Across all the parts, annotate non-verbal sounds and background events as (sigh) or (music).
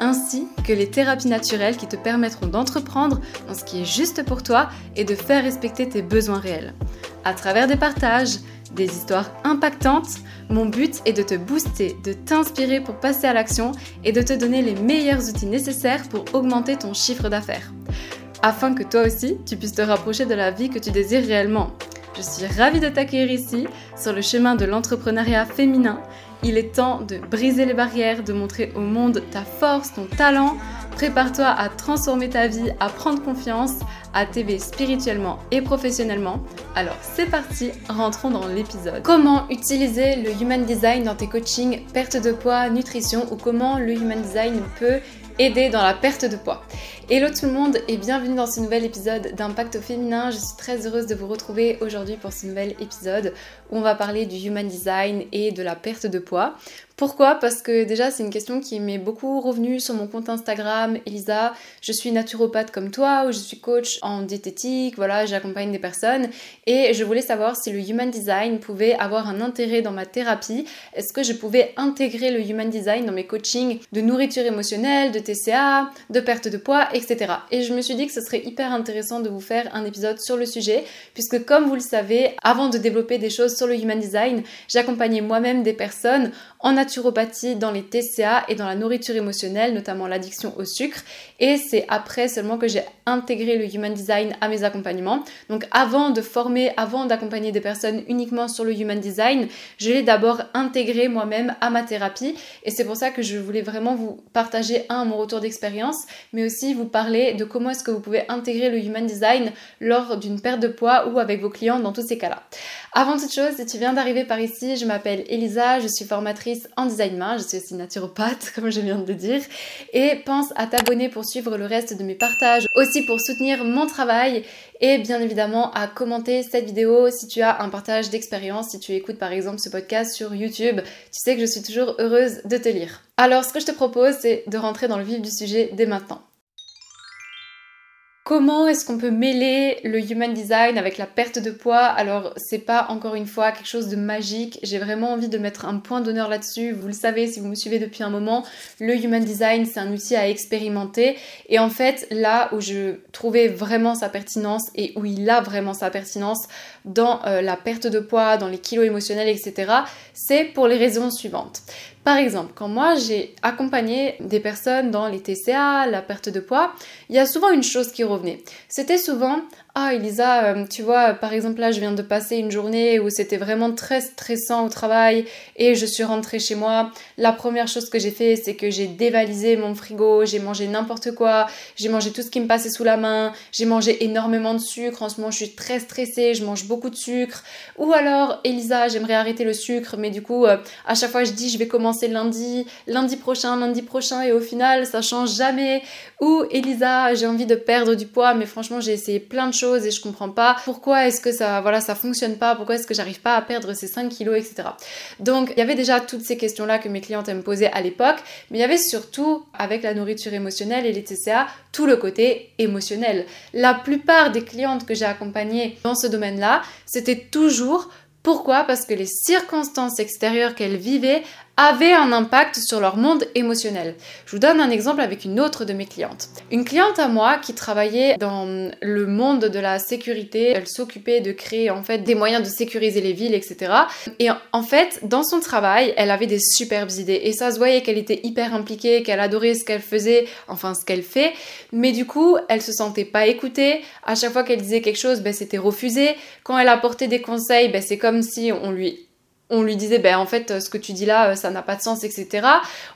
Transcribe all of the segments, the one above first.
ainsi que les thérapies naturelles qui te permettront d'entreprendre dans ce qui est juste pour toi et de faire respecter tes besoins réels. À travers des partages, des histoires impactantes, mon but est de te booster, de t'inspirer pour passer à l'action et de te donner les meilleurs outils nécessaires pour augmenter ton chiffre d'affaires. Afin que toi aussi, tu puisses te rapprocher de la vie que tu désires réellement. Je suis ravie de t'accueillir ici, sur le chemin de l'entrepreneuriat féminin. Il est temps de briser les barrières, de montrer au monde ta force, ton talent. Prépare-toi à transformer ta vie, à prendre confiance, à t'aider spirituellement et professionnellement. Alors c'est parti, rentrons dans l'épisode. Comment utiliser le Human Design dans tes coachings, perte de poids, nutrition ou comment le Human Design peut aider dans la perte de poids. Hello tout le monde et bienvenue dans ce nouvel épisode d'Impact au féminin. Je suis très heureuse de vous retrouver aujourd'hui pour ce nouvel épisode où on va parler du Human Design et de la perte de poids. Pourquoi? Parce que déjà c'est une question qui m'est beaucoup revenue sur mon compte Instagram, Elisa. Je suis naturopathe comme toi ou je suis coach en diététique, voilà, j'accompagne des personnes et je voulais savoir si le Human Design pouvait avoir un intérêt dans ma thérapie. Est-ce que je pouvais intégrer le Human Design dans mes coachings de nourriture émotionnelle, de TCA, de perte de poids, etc. Et je me suis dit que ce serait hyper intéressant de vous faire un épisode sur le sujet puisque comme vous le savez, avant de développer des choses sur le Human Design, j'accompagnais moi-même des personnes en naturopathie, dans les TCA et dans la nourriture émotionnelle, notamment l'addiction au sucre. Et c'est après seulement que j'ai intégré le Human Design à mes accompagnements. Donc avant de former, avant d'accompagner des personnes uniquement sur le Human Design, je l'ai d'abord intégré moi-même à ma thérapie. Et c'est pour ça que je voulais vraiment vous partager, un, mon retour d'expérience, mais aussi vous parler de comment est-ce que vous pouvez intégrer le Human Design lors d'une perte de poids ou avec vos clients dans tous ces cas-là. Avant toute chose, si tu viens d'arriver par ici, je m'appelle Elisa, je suis formatrice en design je suis aussi naturopathe (laughs) comme je viens de le dire et pense à t'abonner pour suivre le reste de mes partages, aussi pour soutenir mon travail et bien évidemment à commenter cette vidéo si tu as un partage d'expérience, si tu écoutes par exemple ce podcast sur YouTube, tu sais que je suis toujours heureuse de te lire. Alors ce que je te propose c'est de rentrer dans le vif du sujet dès maintenant. Comment est-ce qu'on peut mêler le human design avec la perte de poids? Alors, c'est pas encore une fois quelque chose de magique. J'ai vraiment envie de mettre un point d'honneur là-dessus. Vous le savez si vous me suivez depuis un moment, le human design, c'est un outil à expérimenter. Et en fait, là où je trouvais vraiment sa pertinence et où il a vraiment sa pertinence dans euh, la perte de poids, dans les kilos émotionnels, etc., c'est pour les raisons suivantes. Par exemple, quand moi j'ai accompagné des personnes dans les TCA, la perte de poids, il y a souvent une chose qui revenait. C'était souvent ah Elisa, euh, tu vois, par exemple là, je viens de passer une journée où c'était vraiment très stressant au travail et je suis rentrée chez moi. La première chose que j'ai fait, c'est que j'ai dévalisé mon frigo, j'ai mangé n'importe quoi, j'ai mangé tout ce qui me passait sous la main, j'ai mangé énormément de sucre. En ce moment, je suis très stressée, je mange beaucoup de sucre. Ou alors, Elisa, j'aimerais arrêter le sucre, mais du coup, euh, à chaque fois, je dis, je vais commencer lundi, lundi prochain, lundi prochain, et au final, ça change jamais. Ou Elisa, j'ai envie de perdre du poids, mais franchement, j'ai essayé plein de choses et je comprends pas pourquoi est-ce que ça, voilà, ça fonctionne pas, pourquoi est-ce que j'arrive pas à perdre ces 5 kilos, etc. Donc, il y avait déjà toutes ces questions-là que mes clientes me posaient à l'époque, mais il y avait surtout, avec la nourriture émotionnelle et les TCA, tout le côté émotionnel. La plupart des clientes que j'ai accompagnées dans ce domaine-là, c'était toujours pourquoi? Parce que les circonstances extérieures qu'elles vivaient avaient un impact sur leur monde émotionnel. Je vous donne un exemple avec une autre de mes clientes. Une cliente à moi qui travaillait dans le monde de la sécurité, elle s'occupait de créer en fait des moyens de sécuriser les villes, etc. Et en fait, dans son travail, elle avait des superbes idées et ça se voyait qu'elle était hyper impliquée, qu'elle adorait ce qu'elle faisait, enfin ce qu'elle fait, mais du coup, elle se sentait pas écoutée. À chaque fois qu'elle disait quelque chose, ben, c'était refusé. Quand elle apportait des conseils, ben, c'est comme si on lui on lui disait, ben en fait, ce que tu dis là, ça n'a pas de sens, etc.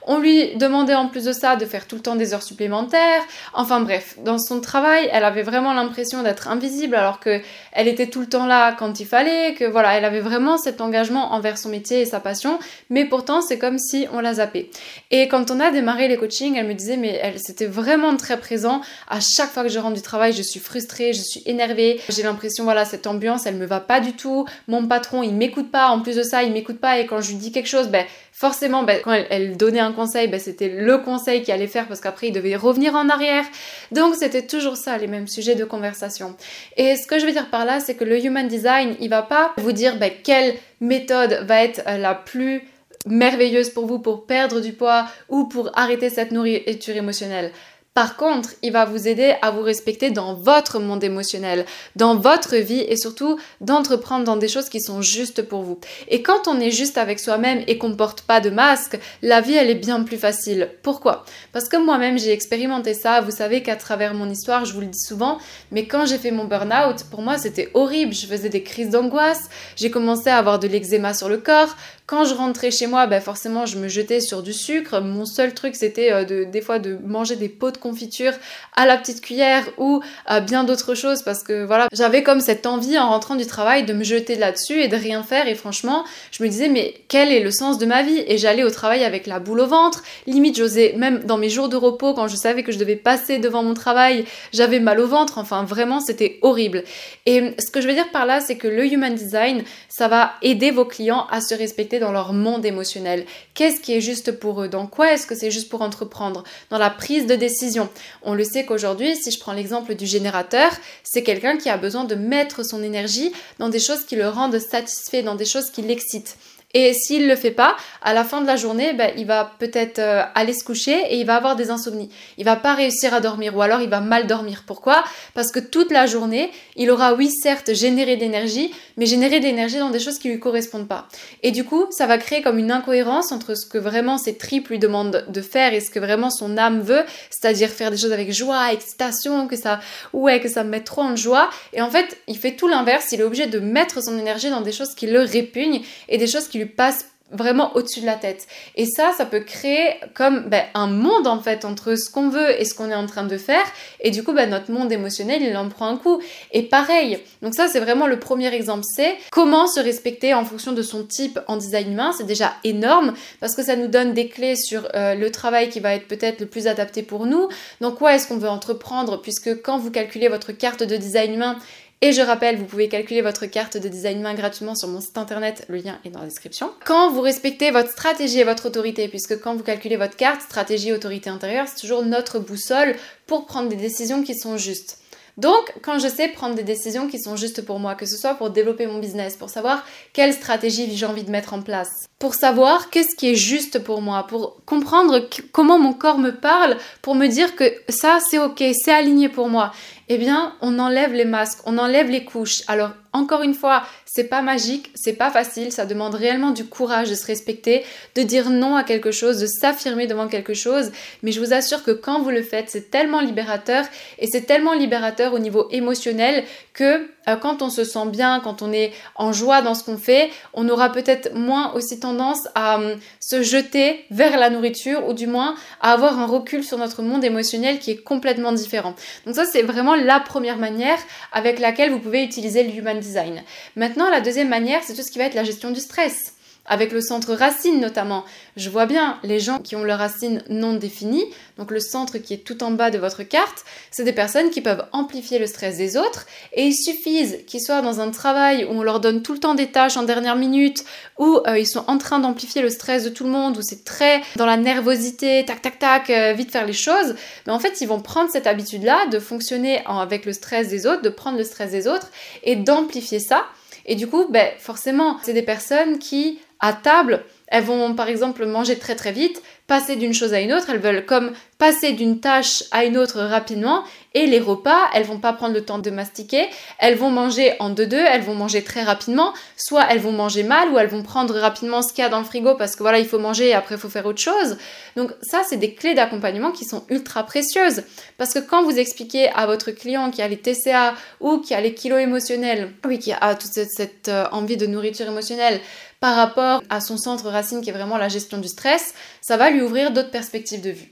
On lui demandait en plus de ça de faire tout le temps des heures supplémentaires. Enfin bref, dans son travail, elle avait vraiment l'impression d'être invisible alors que elle était tout le temps là quand il fallait, que voilà, elle avait vraiment cet engagement envers son métier et sa passion, mais pourtant c'est comme si on l'a zappé. Et quand on a démarré les coachings, elle me disait, mais elle c'était vraiment très présent. À chaque fois que je rentre du travail, je suis frustrée, je suis énervée. J'ai l'impression, voilà, cette ambiance, elle me va pas du tout. Mon patron, il m'écoute pas. En plus de ça, il m'écoute pas et quand je lui dis quelque chose, ben forcément, ben, quand elle, donnait un conseil, ben, c'était le conseil qui allait faire parce qu'après il devait revenir en arrière. Donc c'était toujours ça, les mêmes sujets de conversation. Et ce que je veux dire par là, c'est que le human design, il va pas vous dire ben, quelle méthode va être euh, la plus merveilleuse pour vous pour perdre du poids ou pour arrêter cette nourriture émotionnelle. Par contre, il va vous aider à vous respecter dans votre monde émotionnel, dans votre vie et surtout d'entreprendre dans des choses qui sont justes pour vous. Et quand on est juste avec soi-même et qu'on porte pas de masque, la vie elle est bien plus facile. Pourquoi? Parce que moi-même j'ai expérimenté ça. Vous savez qu'à travers mon histoire, je vous le dis souvent, mais quand j'ai fait mon burn-out, pour moi c'était horrible. Je faisais des crises d'angoisse, j'ai commencé à avoir de l'eczéma sur le corps. Quand je rentrais chez moi, ben forcément je me jetais sur du sucre. Mon seul truc c'était euh, de, des fois de manger des pots de confiture à la petite cuillère ou à bien d'autres choses parce que voilà, j'avais comme cette envie en rentrant du travail de me jeter là-dessus et de rien faire. Et franchement, je me disais mais quel est le sens de ma vie? Et j'allais au travail avec la boule au ventre, limite j'osais même dans mes jours de repos quand je savais que je devais passer devant mon travail, j'avais mal au ventre, enfin vraiment c'était horrible. Et ce que je veux dire par là, c'est que le human design, ça va aider vos clients à se respecter dans leur monde émotionnel. Qu'est-ce qui est juste pour eux? Dans quoi est-ce que c'est juste pour entreprendre? Dans la prise de décision on le sait qu'aujourd'hui, si je prends l'exemple du générateur, c'est quelqu'un qui a besoin de mettre son énergie dans des choses qui le rendent satisfait, dans des choses qui l'excitent. Et s'il le fait pas, à la fin de la journée, ben, il va peut-être euh, aller se coucher et il va avoir des insomnies. Il va pas réussir à dormir ou alors il va mal dormir. Pourquoi? Parce que toute la journée, il aura oui certes généré d'énergie, mais généré d'énergie dans des choses qui lui correspondent pas. Et du coup, ça va créer comme une incohérence entre ce que vraiment ses tripes lui demandent de faire et ce que vraiment son âme veut, c'est-à-dire faire des choses avec joie, excitation, que ça ouais, que ça me met trop en joie. Et en fait, il fait tout l'inverse, il est obligé de mettre son énergie dans des choses qui le répugnent et des choses qui passe vraiment au-dessus de la tête. Et ça, ça peut créer comme ben, un monde en fait entre ce qu'on veut et ce qu'on est en train de faire. Et du coup, ben, notre monde émotionnel, il en prend un coup. Et pareil, donc ça c'est vraiment le premier exemple, c'est comment se respecter en fonction de son type en design humain. C'est déjà énorme parce que ça nous donne des clés sur euh, le travail qui va être peut-être le plus adapté pour nous. Donc quoi est-ce qu'on veut entreprendre puisque quand vous calculez votre carte de design humain, et je rappelle, vous pouvez calculer votre carte de design humain gratuitement sur mon site internet, le lien est dans la description. Quand vous respectez votre stratégie et votre autorité, puisque quand vous calculez votre carte, stratégie, autorité intérieure, c'est toujours notre boussole pour prendre des décisions qui sont justes. Donc, quand je sais prendre des décisions qui sont justes pour moi, que ce soit pour développer mon business, pour savoir quelle stratégie j'ai envie de mettre en place, pour savoir qu'est-ce qui est juste pour moi, pour comprendre comment mon corps me parle, pour me dire que ça c'est ok, c'est aligné pour moi, eh bien, on enlève les masques, on enlève les couches. Alors, encore une fois, c'est pas magique, c'est pas facile, ça demande réellement du courage de se respecter, de dire non à quelque chose, de s'affirmer devant quelque chose, mais je vous assure que quand vous le faites, c'est tellement libérateur et c'est tellement libérateur au niveau émotionnel que euh, quand on se sent bien, quand on est en joie dans ce qu'on fait, on aura peut-être moins aussi tendance à hum, se jeter vers la nourriture ou du moins à avoir un recul sur notre monde émotionnel qui est complètement différent. Donc ça c'est vraiment la première manière avec laquelle vous pouvez utiliser le human design. Maintenant, la deuxième manière, c'est tout ce qui va être la gestion du stress avec le centre racine notamment. Je vois bien les gens qui ont leur racine non définie, donc le centre qui est tout en bas de votre carte, c'est des personnes qui peuvent amplifier le stress des autres et il suffise qu'ils soient dans un travail où on leur donne tout le temps des tâches en dernière minute, où euh, ils sont en train d'amplifier le stress de tout le monde, où c'est très dans la nervosité, tac tac tac, euh, vite faire les choses, mais en fait ils vont prendre cette habitude-là de fonctionner avec le stress des autres, de prendre le stress des autres et d'amplifier ça. Et du coup, ben, forcément, c'est des personnes qui, à table, elles vont par exemple manger très très vite, passer d'une chose à une autre, elles veulent comme passer d'une tâche à une autre rapidement et les repas, elles vont pas prendre le temps de mastiquer, elles vont manger en deux-deux, elles vont manger très rapidement, soit elles vont manger mal ou elles vont prendre rapidement ce qu'il y a dans le frigo parce que voilà, il faut manger et après il faut faire autre chose. Donc ça, c'est des clés d'accompagnement qui sont ultra précieuses parce que quand vous expliquez à votre client qui a les TCA ou qui a les kilos émotionnels, oui, qui a toute cette, cette euh, envie de nourriture émotionnelle, par rapport à son centre racine qui est vraiment la gestion du stress, ça va lui ouvrir d'autres perspectives de vue.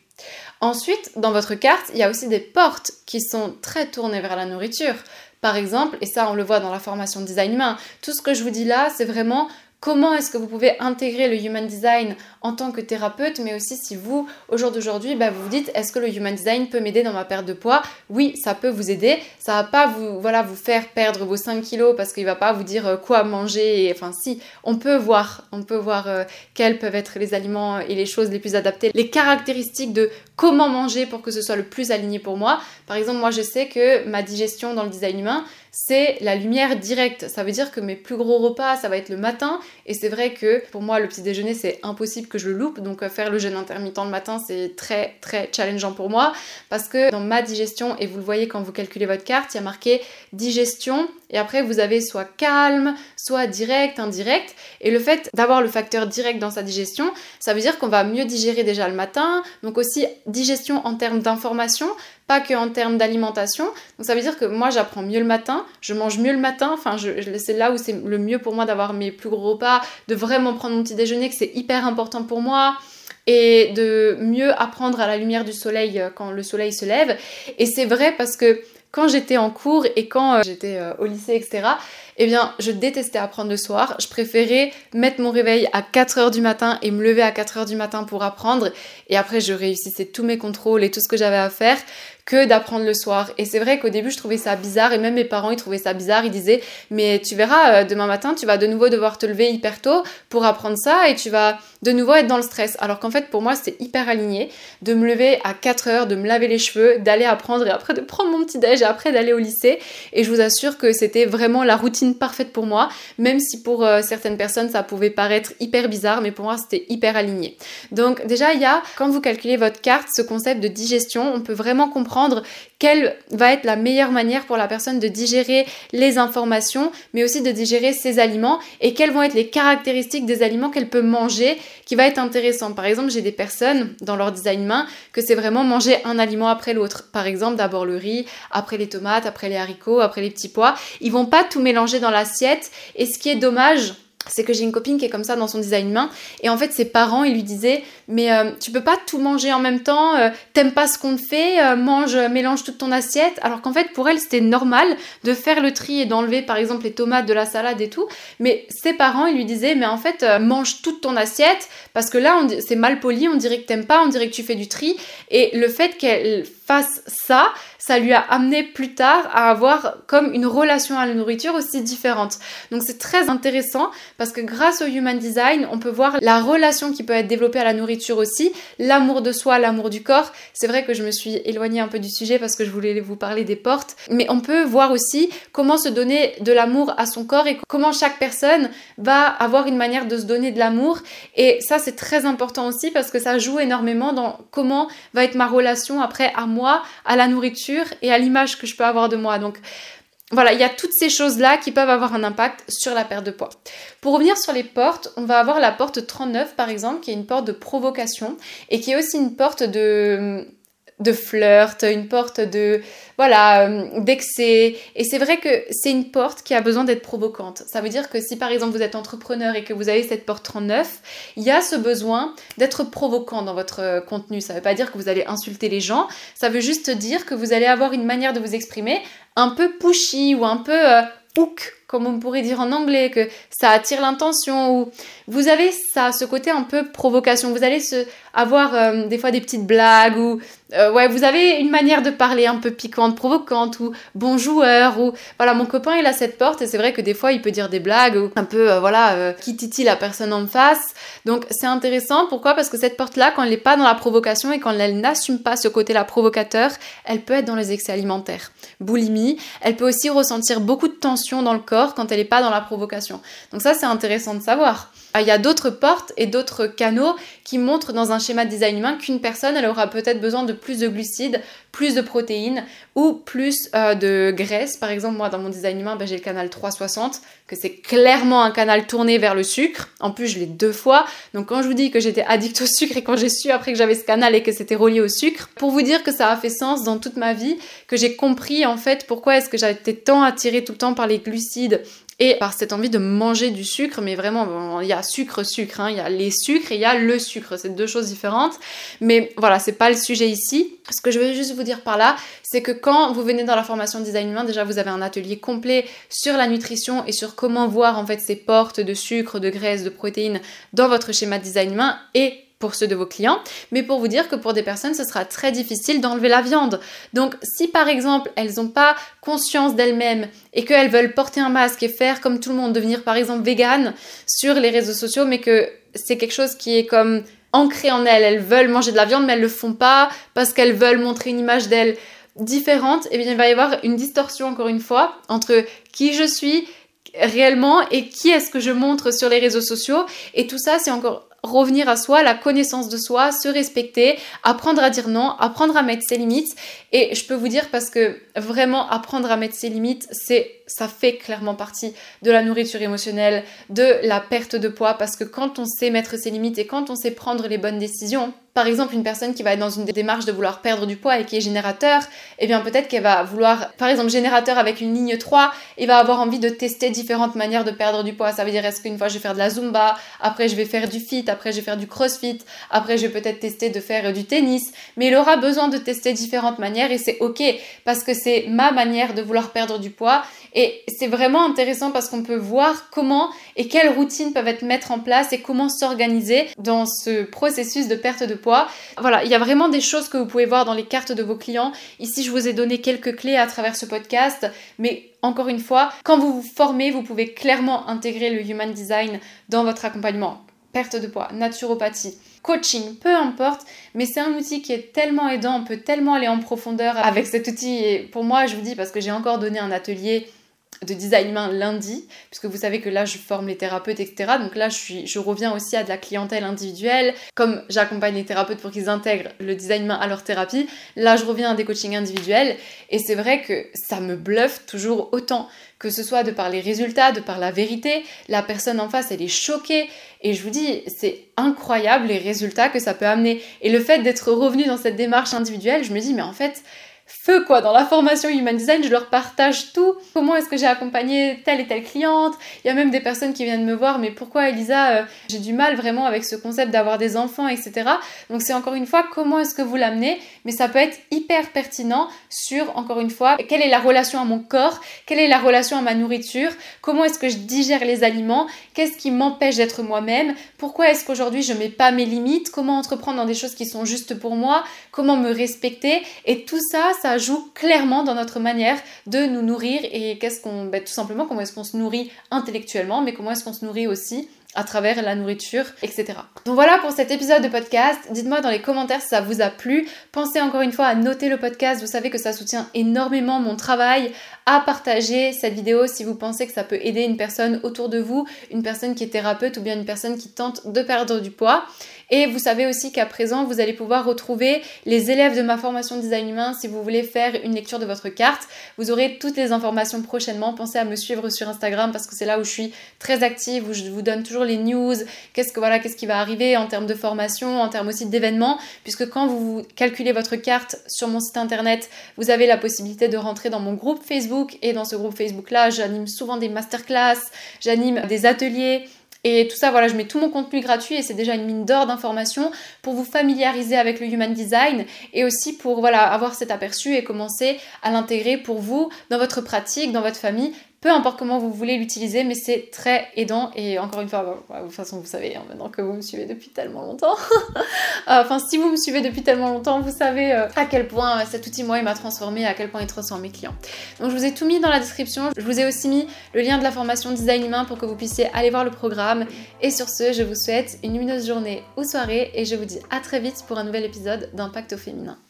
Ensuite, dans votre carte, il y a aussi des portes qui sont très tournées vers la nourriture. Par exemple, et ça on le voit dans la formation design humain, tout ce que je vous dis là, c'est vraiment comment est-ce que vous pouvez intégrer le human design en tant que thérapeute, mais aussi si vous, au jour d'aujourd'hui, bah, vous vous dites est-ce que le human design peut m'aider dans ma perte de poids? Oui, ça peut vous aider. Ça va pas vous, faire perdre vos 5 kilos parce qu'il va pas vous dire euh, quoi manger. Enfin, si, on peut voir, on peut voir euh, quels peuvent être les aliments et les choses les plus adaptées, les caractéristiques de comment manger pour que ce soit le plus aligné pour moi. Par exemple, moi, je sais que ma digestion dans le design humain, c'est la lumière directe. Ça veut dire que mes plus gros repas, ça va être le matin. Et c'est vrai que pour moi, le petit déjeuner, c'est impossible que je le loupe. Donc euh, faire le jeûne intermittent le matin, c'est très très challengeant pour moi. Parce que dans ma digestion, et vous le voyez quand vous calculez votre carte, il y a marqué digestion. Et après, vous avez soit calme, soit direct, indirect. Et le fait d'avoir le facteur direct dans sa digestion, ça veut dire qu'on va mieux digérer déjà le matin. Donc aussi digestion en termes d'information, pas que en termes d'alimentation. Donc ça veut dire que moi j'apprends mieux le matin, je mange mieux le matin, enfin c'est là où c'est le mieux pour moi d'avoir mes plus gros repas, de vraiment prendre mon petit déjeuner, que c'est hyper important pour moi et de mieux apprendre à la lumière du soleil euh, quand le soleil se lève. Et c'est vrai parce que quand j'étais en cours et quand euh, j'étais euh, au lycée, etc., eh bien, je détestais apprendre le soir. Je préférais mettre mon réveil à 4 heures du matin et me lever à 4 heures du matin pour apprendre. Et après, je réussissais tous mes contrôles et tout ce que j'avais à faire que d'apprendre le soir. Et c'est vrai qu'au début, je trouvais ça bizarre et même mes parents, ils trouvaient ça bizarre. Ils disaient, mais tu verras, euh, demain matin, tu vas de nouveau devoir te lever hyper tôt pour apprendre ça et tu vas de nouveau être dans le stress. Alors qu'en fait, pour moi, c'était hyper aligné de me lever à 4 heures, de me laver les cheveux, d'aller apprendre et après de prendre mon petit déj et après d'aller au lycée. Et je vous assure que c'était vraiment la routine parfaite pour moi, même si pour euh, certaines personnes, ça pouvait paraître hyper bizarre, mais pour moi, c'était hyper aligné. Donc déjà, il y a, quand vous calculez votre carte, ce concept de digestion, on peut vraiment comprendre quelle va être la meilleure manière pour la personne de digérer les informations, mais aussi de digérer ses aliments et quelles vont être les caractéristiques des aliments qu'elle peut manger qui va être intéressant. Par exemple, j'ai des personnes dans leur design main que c'est vraiment manger un aliment après l'autre. Par exemple, d'abord le riz, après les tomates, après les haricots, après les petits pois. Ils vont pas tout mélanger dans l'assiette et ce qui est dommage, c'est que j'ai une copine qui est comme ça dans son design main et en fait ses parents ils lui disaient mais euh, tu peux pas tout manger en même temps euh, t'aimes pas ce qu'on te fait euh, mange mélange toute ton assiette. Alors qu'en fait pour elle c'était normal de faire le tri et d'enlever par exemple les tomates de la salade et tout. Mais ses parents ils lui disaient mais en fait mange toute ton assiette parce que là c'est mal poli on dirait que t'aimes pas on dirait que tu fais du tri. Et le fait qu'elle ça ça lui a amené plus tard à avoir comme une relation à la nourriture aussi différente donc c'est très intéressant parce que grâce au Human Design, on peut voir la relation qui peut être développée à la nourriture aussi, l'amour de soi, l'amour du corps. C'est vrai que je me suis éloignée un peu du sujet parce que je voulais vous parler des portes, mais on peut voir aussi comment se donner de l'amour à son corps et comment chaque personne va avoir une manière de se donner de l'amour. Et ça, c'est très important aussi parce que ça joue énormément dans comment va être ma relation après à moi, à la nourriture et à l'image que je peux avoir de moi. Donc, voilà, il y a toutes ces choses-là qui peuvent avoir un impact sur la perte de poids. Pour revenir sur les portes, on va avoir la porte 39 par exemple, qui est une porte de provocation et qui est aussi une porte de de flirt, une porte de voilà, euh, d'excès et c'est vrai que c'est une porte qui a besoin d'être provocante. Ça veut dire que si par exemple vous êtes entrepreneur et que vous avez cette porte 39, il y a ce besoin d'être provocant dans votre euh, contenu. Ça veut pas dire que vous allez insulter les gens, ça veut juste dire que vous allez avoir une manière de vous exprimer un peu pushy ou un peu euh, hook, comme on pourrait dire en anglais, que ça attire l'intention, ou vous avez ça, ce côté un peu provocation. Vous allez se, avoir euh, des fois des petites blagues, ou euh, ouais, vous avez une manière de parler un peu piquante, provocante, ou bon joueur, ou voilà, mon copain il a cette porte, et c'est vrai que des fois il peut dire des blagues, ou un peu, voilà, qui titille la personne en face. Donc c'est intéressant, pourquoi? Parce que cette porte-là, quand elle n'est pas dans la provocation et quand elle n'assume pas ce côté-là provocateur, elle peut être dans les excès alimentaires. Boulimie, elle peut aussi ressentir beaucoup de tension dans le corps quand elle n'est pas dans la provocation. Donc ça, c'est intéressant de savoir. Ah, il y a d'autres portes et d'autres canaux qui montrent dans un schéma de design humain qu'une personne, elle aura peut-être besoin de plus de glucides, plus de protéines ou plus euh, de graisse. Par exemple, moi, dans mon design humain, ben, j'ai le canal 360, que c'est clairement un canal tourné vers le sucre. En plus, je l'ai deux fois. Donc, quand je vous dis que j'étais addict au sucre et quand j'ai su après que j'avais ce canal et que c'était relié au sucre, pour vous dire que ça a fait sens dans toute ma vie, que j'ai compris en fait pourquoi est-ce que j'étais tant attirée tout le temps par les glucides et par cette envie de manger du sucre, mais vraiment, il y a sucre, sucre, hein. il y a les sucres et il y a le sucre, c'est deux choses différentes. Mais voilà, c'est pas le sujet ici. Ce que je veux juste vous dire par là, c'est que quand vous venez dans la formation design humain, déjà vous avez un atelier complet sur la nutrition et sur comment voir en fait ces portes de sucre, de graisse, de protéines dans votre schéma design humain et pour ceux de vos clients, mais pour vous dire que pour des personnes, ce sera très difficile d'enlever la viande. Donc si par exemple, elles n'ont pas conscience d'elles-mêmes et qu'elles veulent porter un masque et faire comme tout le monde, devenir par exemple vegan sur les réseaux sociaux, mais que c'est quelque chose qui est comme ancré en elles, elles veulent manger de la viande, mais elles le font pas parce qu'elles veulent montrer une image d'elles différente, et eh bien il va y avoir une distorsion encore une fois entre qui je suis réellement et qui est-ce que je montre sur les réseaux sociaux et tout ça c'est encore revenir à soi, la connaissance de soi, se respecter, apprendre à dire non, apprendre à mettre ses limites. Et je peux vous dire parce que vraiment apprendre à mettre ses limites, c'est ça fait clairement partie de la nourriture émotionnelle, de la perte de poids parce que quand on sait mettre ses limites et quand on sait prendre les bonnes décisions, par exemple, une personne qui va être dans une démarche de vouloir perdre du poids et qui est générateur, eh bien peut-être qu'elle va vouloir, par exemple, générateur avec une ligne 3, et va avoir envie de tester différentes manières de perdre du poids. Ça veut dire, est-ce qu'une fois je vais faire de la zumba, après je vais faire du fit, après je vais faire du crossfit, après je vais peut-être tester de faire du tennis, mais il aura besoin de tester différentes manières et c'est ok parce que c'est ma manière de vouloir perdre du poids et c'est vraiment intéressant parce qu'on peut voir comment et quelles routines peuvent être mises en place et comment s'organiser dans ce processus de perte de poids. Voilà, il y a vraiment des choses que vous pouvez voir dans les cartes de vos clients. Ici, je vous ai donné quelques clés à travers ce podcast, mais encore une fois, quand vous vous formez, vous pouvez clairement intégrer le human design dans votre accompagnement. Perte de poids, naturopathie, coaching, peu importe, mais c'est un outil qui est tellement aidant, on peut tellement aller en profondeur avec cet outil. Et pour moi, je vous dis, parce que j'ai encore donné un atelier de design humain lundi, puisque vous savez que là je forme les thérapeutes, etc. Donc là je, suis, je reviens aussi à de la clientèle individuelle, comme j'accompagne les thérapeutes pour qu'ils intègrent le design humain à leur thérapie, là je reviens à des coachings individuels, et c'est vrai que ça me bluffe toujours autant, que ce soit de par les résultats, de par la vérité, la personne en face elle est choquée, et je vous dis, c'est incroyable les résultats que ça peut amener. Et le fait d'être revenu dans cette démarche individuelle, je me dis, mais en fait, feu quoi. Dans la formation Human Design, je leur partage tout. Comment est-ce que j'ai accompagné telle et telle cliente? Il y a même des personnes qui viennent me voir, mais pourquoi Elisa, euh, j'ai du mal vraiment avec ce concept d'avoir des enfants, etc. Donc c'est encore une fois comment est-ce que vous l'amenez, mais ça peut être hyper pertinent sur encore une fois quelle est la relation à mon corps, quelle est la relation à ma nourriture, comment est-ce que je digère les aliments, qu'est-ce qui m'empêche d'être moi-même, pourquoi est-ce qu'aujourd'hui je mets pas mes limites, comment entreprendre dans des choses qui sont justes pour moi, comment me respecter? Et tout ça ça joue clairement dans notre manière de nous nourrir et qu'est-ce qu'on, ben, tout simplement comment est-ce qu'on se nourrit intellectuellement, mais comment est-ce qu'on se nourrit aussi à travers la nourriture, etc. Donc voilà pour cet épisode de podcast. Dites-moi dans les commentaires si ça vous a plu. Pensez encore une fois à noter le podcast. Vous savez que ça soutient énormément mon travail. À partager cette vidéo si vous pensez que ça peut aider une personne autour de vous, une personne qui est thérapeute ou bien une personne qui tente de perdre du poids. Et vous savez aussi qu'à présent, vous allez pouvoir retrouver les élèves de ma formation design humain si vous voulez faire une lecture de votre carte. Vous aurez toutes les informations prochainement. Pensez à me suivre sur Instagram parce que c'est là où je suis très active, où je vous donne toujours les news, qu'est-ce que voilà, qu'est-ce qui va arriver en termes de formation, en termes aussi d'événements, puisque quand vous calculez votre carte sur mon site internet, vous avez la possibilité de rentrer dans mon groupe Facebook et dans ce groupe Facebook là, j'anime souvent des masterclass, j'anime des ateliers et tout ça, voilà, je mets tout mon contenu gratuit et c'est déjà une mine d'or d'informations pour vous familiariser avec le human design et aussi pour voilà, avoir cet aperçu et commencer à l'intégrer pour vous dans votre pratique, dans votre famille peu importe comment vous voulez l'utiliser, mais c'est très aidant. Et encore une fois, de toute façon, vous savez, hein, maintenant que vous me suivez depuis tellement longtemps, (laughs) euh, enfin, si vous me suivez depuis tellement longtemps, vous savez euh, à quel point euh, cet outil, moi, il m'a transformé, à quel point il transforme mes clients. Donc, je vous ai tout mis dans la description. Je vous ai aussi mis le lien de la formation design humain pour que vous puissiez aller voir le programme. Et sur ce, je vous souhaite une lumineuse journée ou soirée et je vous dis à très vite pour un nouvel épisode d'Impact au féminin.